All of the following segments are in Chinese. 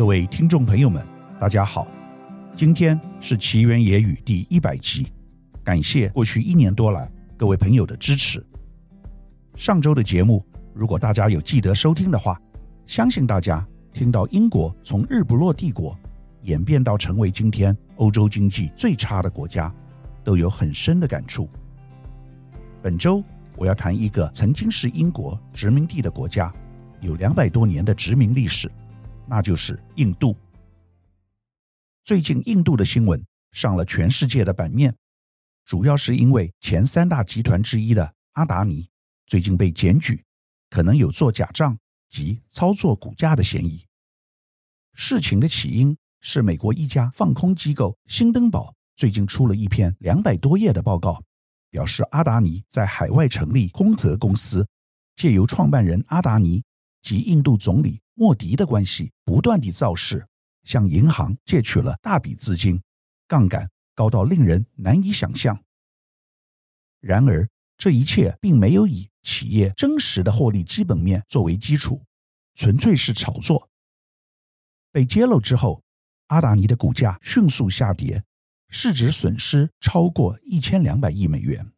各位听众朋友们，大家好，今天是奇缘野语第一百集，感谢过去一年多来各位朋友的支持。上周的节目，如果大家有记得收听的话，相信大家听到英国从日不落帝国演变到成为今天欧洲经济最差的国家，都有很深的感触。本周我要谈一个曾经是英国殖民地的国家，有两百多年的殖民历史。那就是印度。最近，印度的新闻上了全世界的版面，主要是因为前三大集团之一的阿达尼最近被检举，可能有做假账及操作股价的嫌疑。事情的起因是美国一家放空机构新登堡最近出了一篇两百多页的报告，表示阿达尼在海外成立空壳公司，借由创办人阿达尼及印度总理。莫迪的关系不断地造势，向银行借取了大笔资金，杠杆高到令人难以想象。然而，这一切并没有以企业真实的获利基本面作为基础，纯粹是炒作。被揭露之后，阿达尼的股价迅速下跌，市值损失超过一千两百亿美元。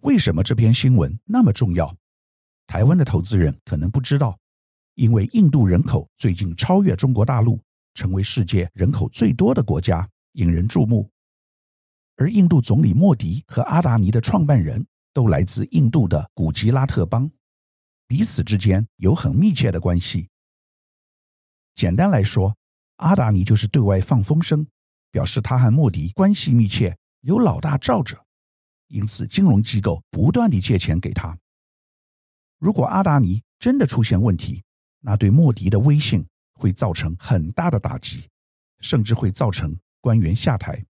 为什么这篇新闻那么重要？台湾的投资人可能不知道，因为印度人口最近超越中国大陆，成为世界人口最多的国家，引人注目。而印度总理莫迪和阿达尼的创办人都来自印度的古吉拉特邦，彼此之间有很密切的关系。简单来说，阿达尼就是对外放风声，表示他和莫迪关系密切，有老大罩着，因此金融机构不断地借钱给他。如果阿达尼真的出现问题，那对莫迪的威信会造成很大的打击，甚至会造成官员下台。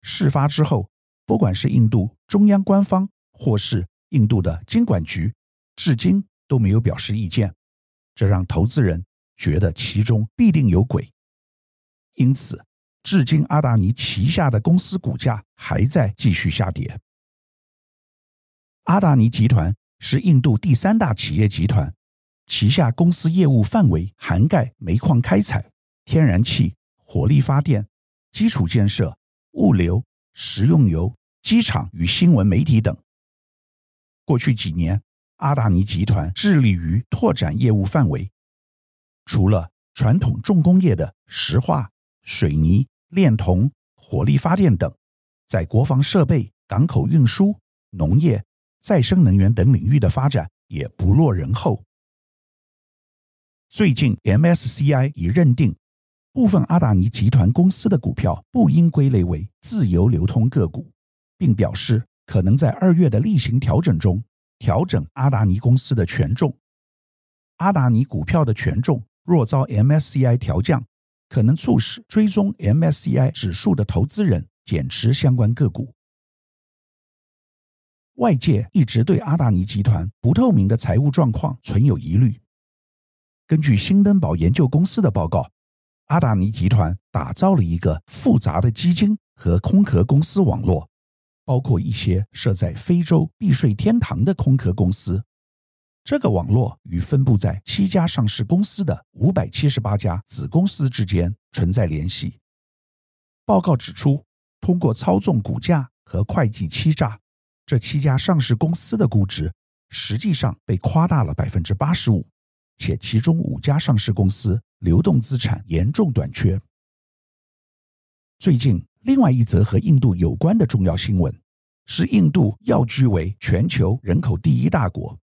事发之后，不管是印度中央官方或是印度的监管局，至今都没有表示意见，这让投资人觉得其中必定有鬼。因此，至今阿达尼旗下的公司股价还在继续下跌。阿达尼集团。是印度第三大企业集团，旗下公司业务范围涵盖煤矿开采、天然气、火力发电、基础建设、物流、食用油、机场与新闻媒体等。过去几年，阿达尼集团致力于拓展业务范围，除了传统重工业的石化、水泥、炼铜、火力发电等，在国防设备、港口运输、农业。再生能源等领域的发展也不落人后。最近，MSCI 已认定部分阿达尼集团公司的股票不应归类为自由流通个股，并表示可能在二月的例行调整中调整阿达尼公司的权重。阿达尼股票的权重若遭 MSCI 调降，可能促使追踪 MSCI 指数的投资人减持相关个股。外界一直对阿达尼集团不透明的财务状况存有疑虑。根据新登堡研究公司的报告，阿达尼集团打造了一个复杂的基金和空壳公司网络，包括一些设在非洲避税天堂的空壳公司。这个网络与分布在七家上市公司的五百七十八家子公司之间存在联系。报告指出，通过操纵股价和会计欺诈。这七家上市公司的估值实际上被夸大了百分之八十五，且其中五家上市公司流动资产严重短缺。最近，另外一则和印度有关的重要新闻是，印度要居为全球人口第一大国。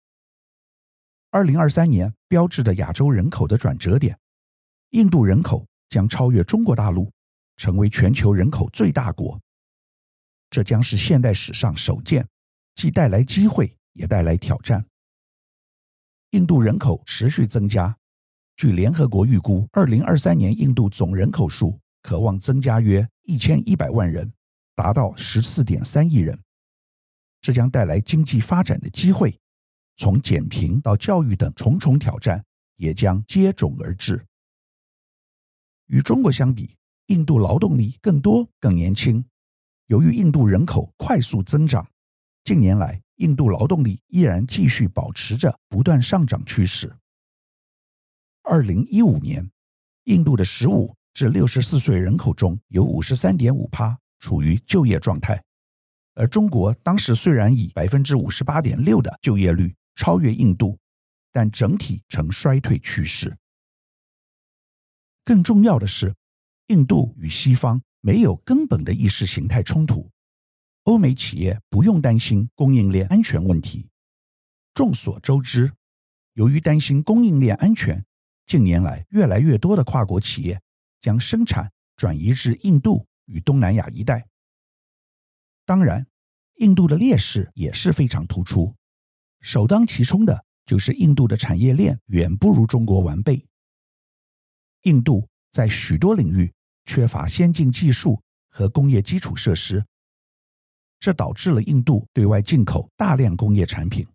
二零二三年标志着亚洲人口的转折点，印度人口将超越中国大陆，成为全球人口最大国。这将是现代史上首见，既带来机会，也带来挑战。印度人口持续增加，据联合国预估，二零二三年印度总人口数可望增加约一千一百万人，达到十四点三亿人。这将带来经济发展的机会，从减贫到教育等重重挑战也将接踵而至。与中国相比，印度劳动力更多、更年轻。由于印度人口快速增长，近年来印度劳动力依然继续保持着不断上涨趋势。二零一五年，印度的十五至六十四岁人口中有五十三点五趴处于就业状态，而中国当时虽然以百分之五十八点六的就业率超越印度，但整体呈衰退趋势。更重要的是，印度与西方没有根本的意识形态冲突，欧美企业不用担心供应链安全问题。众所周知，由于担心供应链安全，近年来越来越多的跨国企业将生产转移至印度与东南亚一带。当然，印度的劣势也是非常突出，首当其冲的就是印度的产业链远不如中国完备。印度在许多领域缺乏先进技术和工业基础设施，这导致了印度对外进口大量工业产品。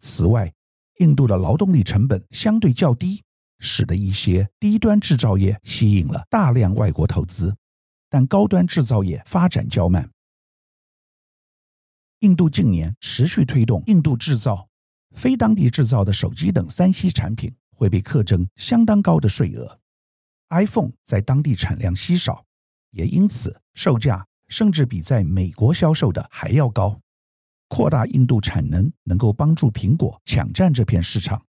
此外，印度的劳动力成本相对较低，使得一些低端制造业吸引了大量外国投资，但高端制造业发展较慢。印度近年持续推动“印度制造”，非当地制造的手机等三 C 产品会被课征相当高的税额。iPhone 在当地产量稀少，也因此售价甚至比在美国销售的还要高。扩大印度产能，能够帮助苹果抢占这片市场。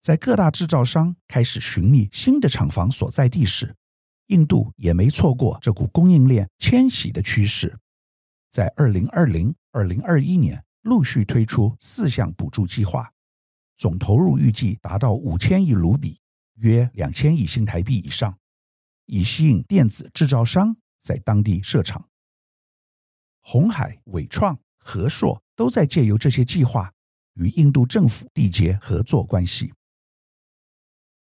在各大制造商开始寻觅新的厂房所在地时，印度也没错过这股供应链迁徙的趋势。在二零二零、二零二一年，陆续推出四项补助计划，总投入预计达到五千亿卢比，约两千亿新台币以上，以吸引电子制造商在当地设厂。鸿海、伟创、和硕都在借由这些计划与印度政府缔结合作关系。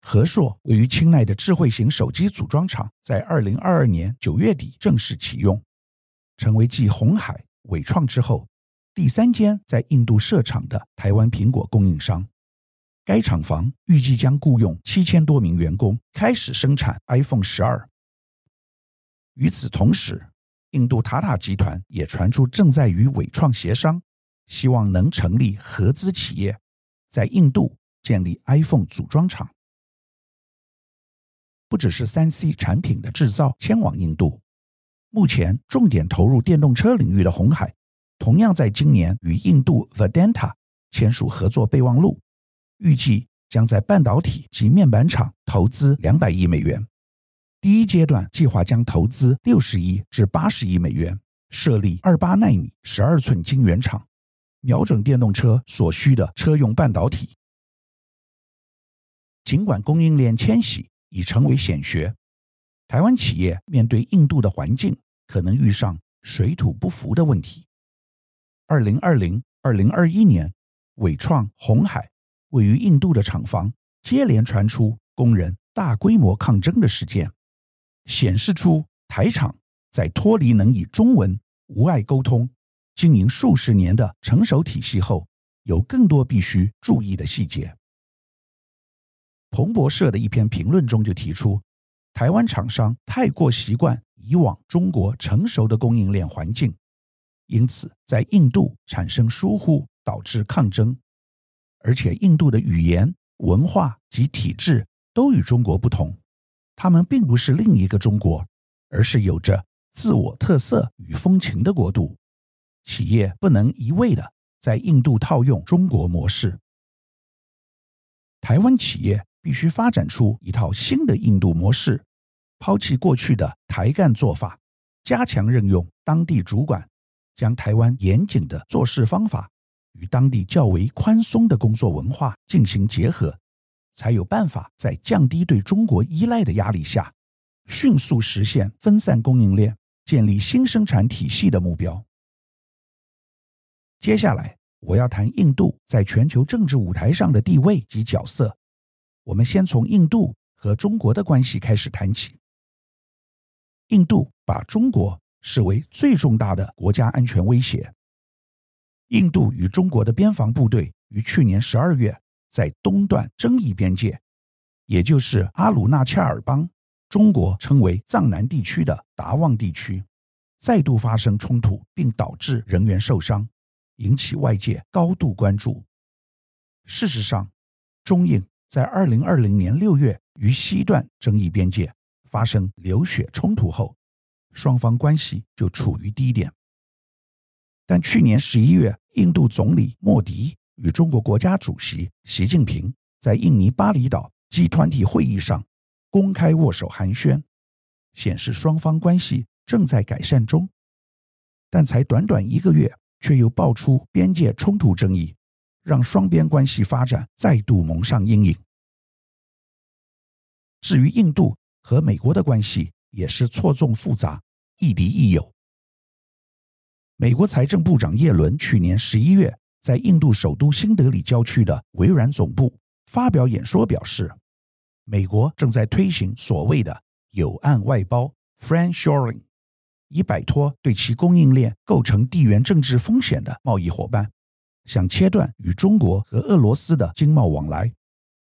和硕位于清奈的智慧型手机组装厂，在二零二二年九月底正式启用，成为继鸿海、伟创之后第三间在印度设厂的台湾苹果供应商。该厂房预计将雇佣七千多名员工，开始生产 iPhone 十二。与此同时，印度塔塔集团也传出正在与纬创协商，希望能成立合资企业，在印度建立 iPhone 组装厂。不只是三 C 产品的制造迁往印度，目前重点投入电动车领域的鸿海，同样在今年与印度 Vedanta 签署合作备忘录，预计将在半导体及面板厂投资两百亿美元。第一阶段计划将投资六十亿至八十亿美元，设立二八奈米十二寸晶圆厂，瞄准电动车所需的车用半导体。尽管供应链迁徙已成为显学，台湾企业面对印度的环境，可能遇上水土不服的问题。二零二零、二零二一年，伟创、鸿海位于印度的厂房接连传出工人大规模抗争的事件。显示出台厂在脱离能以中文无碍沟通、经营数十年的成熟体系后，有更多必须注意的细节。彭博社的一篇评论中就提出，台湾厂商太过习惯以往中国成熟的供应链环境，因此在印度产生疏忽，导致抗争。而且印度的语言、文化及体制都与中国不同。他们并不是另一个中国，而是有着自我特色与风情的国度。企业不能一味的在印度套用中国模式。台湾企业必须发展出一套新的印度模式，抛弃过去的台干做法，加强任用当地主管，将台湾严谨的做事方法与当地较为宽松的工作文化进行结合。才有办法在降低对中国依赖的压力下，迅速实现分散供应链、建立新生产体系的目标。接下来，我要谈印度在全球政治舞台上的地位及角色。我们先从印度和中国的关系开始谈起。印度把中国视为最重大的国家安全威胁。印度与中国的边防部队于去年十二月。在东段争议边界，也就是阿鲁纳恰尔邦，中国称为藏南地区的达旺地区，再度发生冲突，并导致人员受伤，引起外界高度关注。事实上，中印在二零二零年六月于西段争议边界发生流血冲突后，双方关系就处于低点。但去年十一月，印度总理莫迪与中国国家主席习近平在印尼巴厘岛 G20 会议上公开握手寒暄，显示双方关系正在改善中。但才短短一个月，却又爆出边界冲突争议，让双边关系发展再度蒙上阴影。至于印度和美国的关系，也是错综复杂，亦敌亦友。美国财政部长耶伦去年十一月在印度首都新德里郊区的微软总部发表演说，表示，美国正在推行所谓的“友岸外包 ”（friendshoring），以摆脱对其供应链构成地缘政治风险的贸易伙伴，想切断与中国和俄罗斯的经贸往来，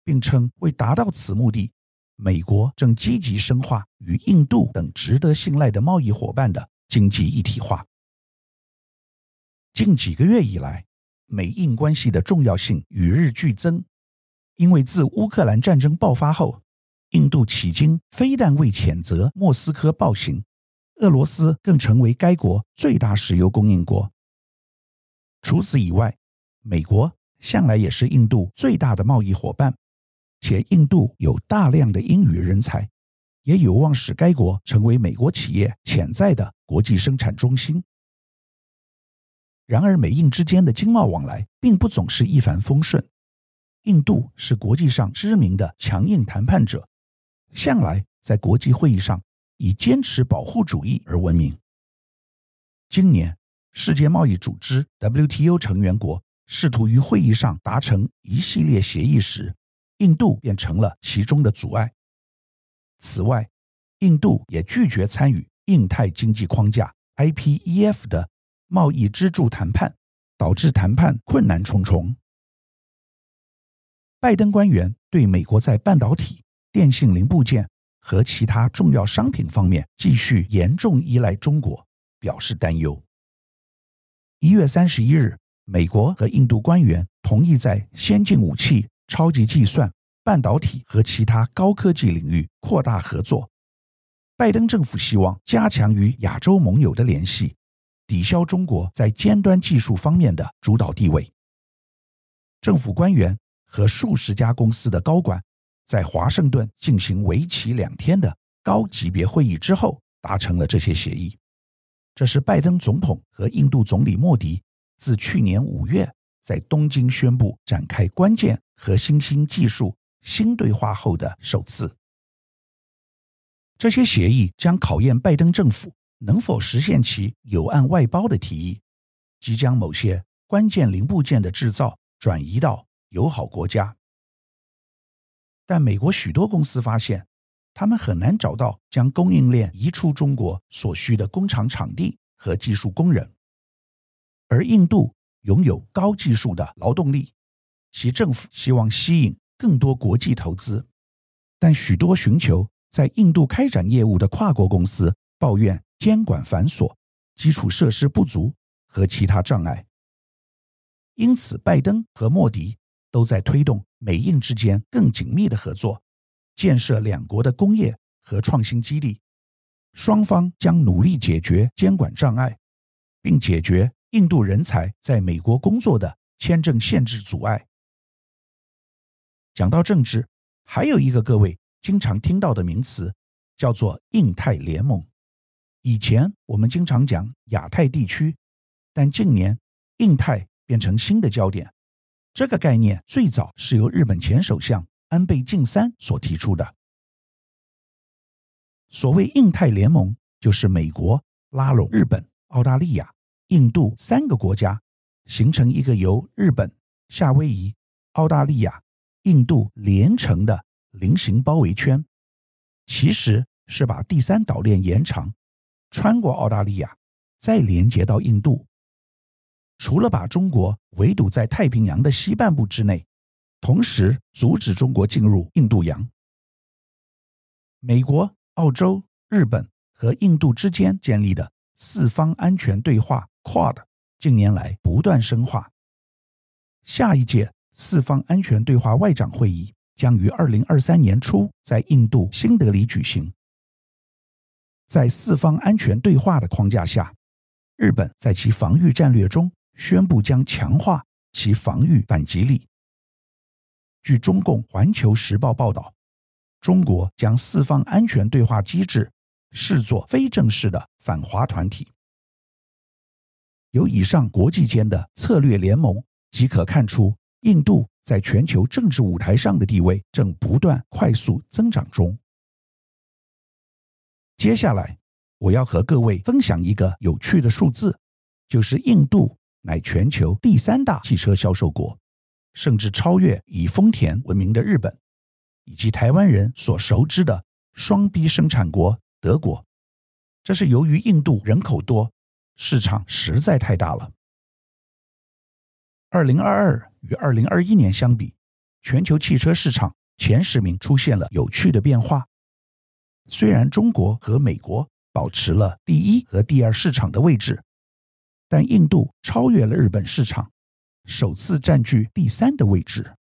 并称为达到此目的，美国正积极深化与印度等值得信赖的贸易伙伴的经济一体化。近几个月以来，美印关系的重要性与日俱增。因为自乌克兰战争爆发后，印度迄今非但未谴责莫斯科暴行，俄罗斯更成为该国最大石油供应国。除此以外，美国向来也是印度最大的贸易伙伴，且印度有大量的英语人才，也有望使该国成为美国企业潜在的国际生产中心。然而，美印之间的经贸往来并不总是一帆风顺。印度是国际上知名的强硬谈判者，向来在国际会议上以坚持保护主义而闻名。今年，世界贸易组织 WTO 成员国试图于会议上达成一系列协议时，印度便成了其中的阻碍。此外，印度也拒绝参与印太经济框架 IPEF 的。贸易支柱谈判导致谈判困难重重。拜登官员对美国在半导体、电信零部件和其他重要商品方面继续严重依赖中国表示担忧。一月三十一日，美国和印度官员同意在先进武器、超级计算、半导体和其他高科技领域扩大合作。拜登政府希望加强与亚洲盟友的联系。抵消中国在尖端技术方面的主导地位。政府官员和数十家公司的高管在华盛顿进行为期两天的高级别会议之后，达成了这些协议。这是拜登总统和印度总理莫迪自去年五月在东京宣布展开关键和新兴技术新对话后的首次。这些协议将考验拜登政府。能否实现其有案外包的提议，即将某些关键零部件的制造转移到友好国家？但美国许多公司发现，他们很难找到将供应链移出中国所需的工厂场地和技术工人，而印度拥有高技术的劳动力，其政府希望吸引更多国际投资，但许多寻求在印度开展业务的跨国公司抱怨。监管繁琐、基础设施不足和其他障碍，因此拜登和莫迪都在推动美印之间更紧密的合作，建设两国的工业和创新基地。双方将努力解决监管障碍，并解决印度人才在美国工作的签证限制阻碍。讲到政治，还有一个各位经常听到的名词，叫做印太联盟。以前我们经常讲亚太地区，但近年印太变成新的焦点。这个概念最早是由日本前首相安倍晋三所提出的。所谓印太联盟，就是美国拉拢日本、澳大利亚、印度三个国家，形成一个由日本、夏威夷、澳大利亚、印度连成的菱形包围圈，其实是把第三岛链延长。穿过澳大利亚，再连接到印度。除了把中国围堵在太平洋的西半部之内，同时阻止中国进入印度洋。美国、澳洲、日本和印度之间建立的四方安全对话 QUAD 近年来不断深化。下一届四方安全对话外长会议将于二零二三年初在印度新德里举行。在四方安全对话的框架下，日本在其防御战略中宣布将强化其防御反击力。据中共《环球时报》报道，中国将四方安全对话机制视作非正式的反华团体。由以上国际间的策略联盟即可看出，印度在全球政治舞台上的地位正不断快速增长中。接下来，我要和各位分享一个有趣的数字，就是印度乃全球第三大汽车销售国。甚至超越以丰田闻名的日本，以及台湾人所熟知的双 B 生产国德国。这是由于印度人口多，市场实在太大了。二零二二与二零二一年相比，全球汽车市场前十名出现了有趣的变化。虽然中国和美国保持了第一和第二市场的位置，但印度超越了日本市场。首次占据第三的位置。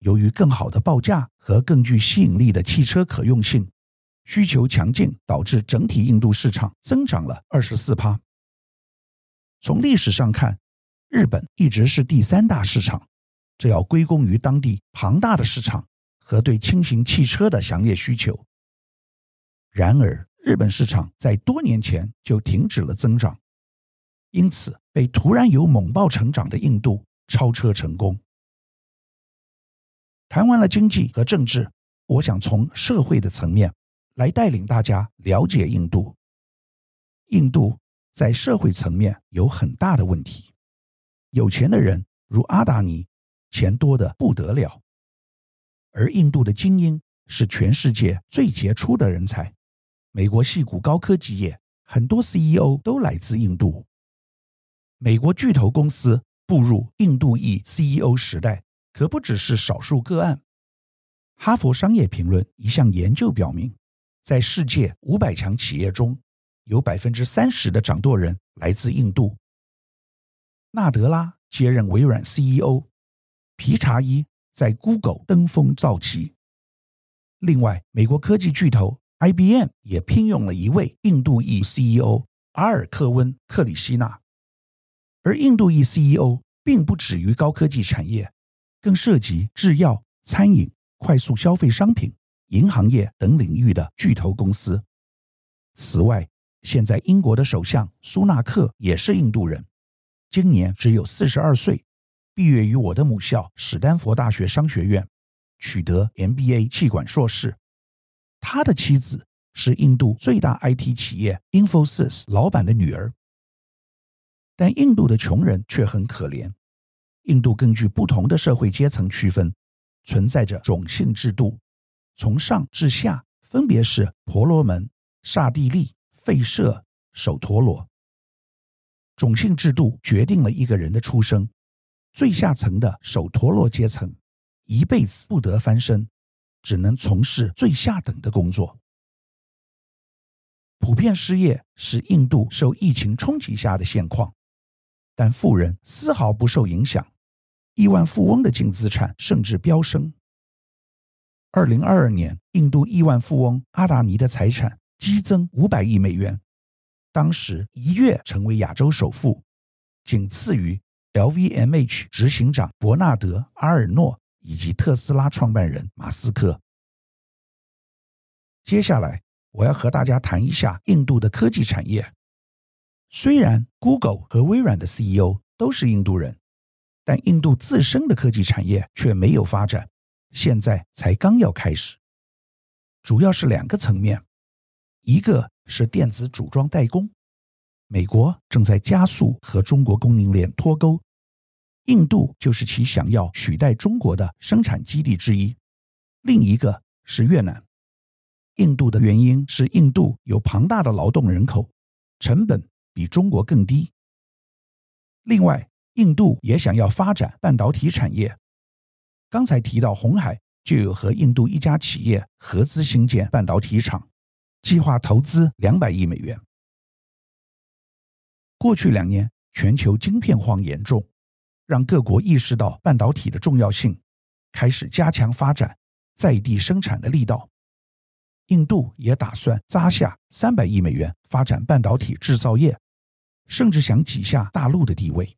由于更好的报价和更具吸引力的汽车可用性，需求强劲，导致整体印度市场增长了二十四趴。从历史上看，日本一直是第三大市场，这要归功于当地庞大的市场和对轻型汽车的强烈需求。然而，日本市场在多年前就停止了增长。因此，被突然有猛爆成长的印度超车成功。谈完了经济和政治，我想从社会的层面来带领大家了解印度。印度在社会层面有很大的问题，有钱的人如阿达尼，钱多得不得了，而印度的精英是全世界最杰出的人才。美国矽谷高科技业很多 CEO 都来自印度。美国巨头公司步入印度裔 CEO 时代，可不只是少数个案。哈佛商业评论一项研究表明，在世界五百强企业中，有百分之三十的掌舵人来自印度。纳德拉接任微软 CEO，皮查伊在 Google 登峰造极。另外，美国科技巨头 IBM 也聘用了一位印度裔 CEO 阿尔克温克里希纳。而印度裔 CEO 并不止于高科技产业，更涉及制药、餐饮、快速消费商品、银行业等领域的巨头公司。此外，现在英国的首相苏纳克也是印度人，今年只有四十二岁，毕业于我的母校史丹佛大学商学院，取得 MBA 气管硕士。他的妻子是印度最大 IT 企业 Infosys 老板的女儿。但印度的穷人却很可怜。印度根据不同的社会阶层区分，存在着种姓制度，从上至下分别是婆罗门、刹帝利、吠舍、首陀罗。种姓制度决定了一个人的出生，最下层的首陀罗阶层一辈子不得翻身，只能从事最下等的工作。普遍失业是印度受疫情冲击下的现况。但富人丝毫不受影响，亿万富翁的净资产甚至飙升。二零二二年，印度亿万富翁阿达尼的财产激增五百亿美元，当时一跃成为亚洲首富，仅次于 LVMH 执行长伯纳德·阿尔诺以及特斯拉创办人马斯克。接下来，我要和大家谈一下印度的科技产业。虽然 Google 和微软的 CEO 都是印度人，但印度自身的科技产业却没有发展，现在才刚要开始。主要是两个层面，一个是电子组装代工，美国正在加速和中国供应链脱钩，印度就是其想要取代中国的生产基地之一。另一个是越南，印度的原因是印度有庞大的劳动人口，成本。比中国更低。另外，印度也想要发展半导体产业。刚才提到红海就有和印度一家企业合资兴建半导体厂，计划投资两百亿美元。过去两年，全球晶片荒严重，让各国意识到半导体的重要性，开始加强发展在地生产的力道。印度也打算砸下三百亿美元发展半导体制造业，甚至想挤下大陆的地位。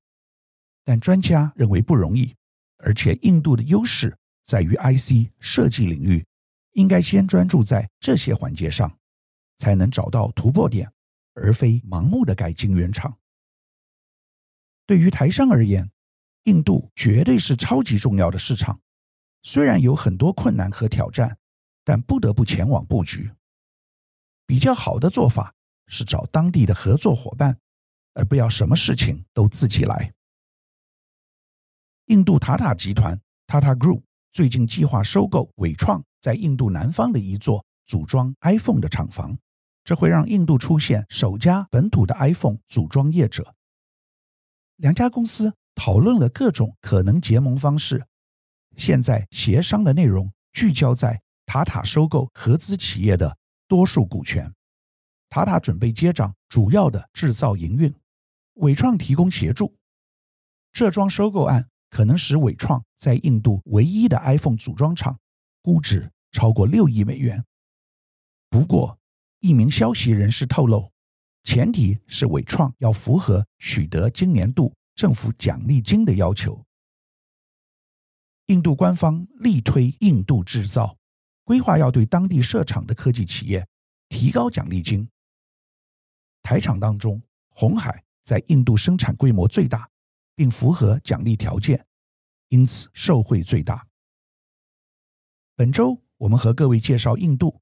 但专家认为不容易，而且印度的优势在于 IC 设计领域，应该先专注在这些环节上，才能找到突破点，而非盲目的改晶圆厂。对于台商而言，印度绝对是超级重要的市场，虽然有很多困难和挑战。但不得不前往布局。比较好的做法是找当地的合作伙伴，而不要什么事情都自己来。印度塔塔集团 （Tata Group） 最近计划收购纬创在印度南方的一座组装 iPhone 的厂房，这会让印度出现首家本土的 iPhone 组装业者。两家公司讨论了各种可能结盟方式，现在协商的内容聚焦在。塔塔收购合资企业的多数股权，塔塔准备接掌主要的制造营运，纬创提供协助。这桩收购案可能使纬创在印度唯一的 iPhone 组装厂估值超过六亿美元。不过，一名消息人士透露，前提是纬创要符合取得今年度政府奖励金的要求。印度官方力推印度制造。规划要对当地设厂的科技企业提高奖励金。台厂当中，红海在印度生产规模最大，并符合奖励条件，因此受惠最大。本周我们和各位介绍印度。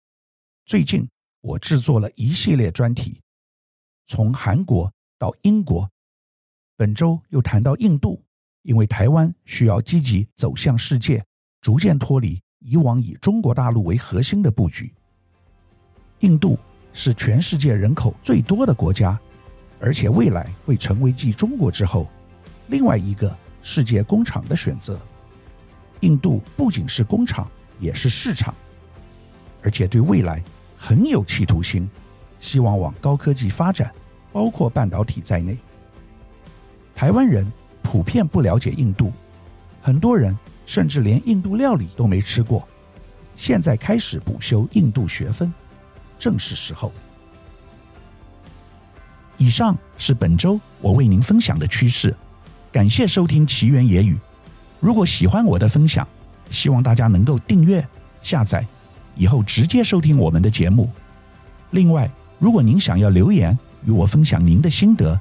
最近我制作了一系列专题，从韩国到英国。本周又谈到印度，因为台湾需要积极走向世界，逐渐脱离。以往以中国大陆为核心的布局，印度是全世界人口最多的国家，而且未来会成为继中国之后另外一个世界工厂的选择。印度不仅是工厂，也是市场，而且对未来很有企图心，希望往高科技发展，包括半导体在内。台湾人普遍不了解印度，很多人。甚至连印度料理都没吃过，现在开始补修印度学分，正是时候。以上是本周我为您分享的趋势，感谢收听奇缘野语。如果喜欢我的分享，希望大家能够订阅、下载，以后直接收听我们的节目。另外，如果您想要留言与我分享您的心得，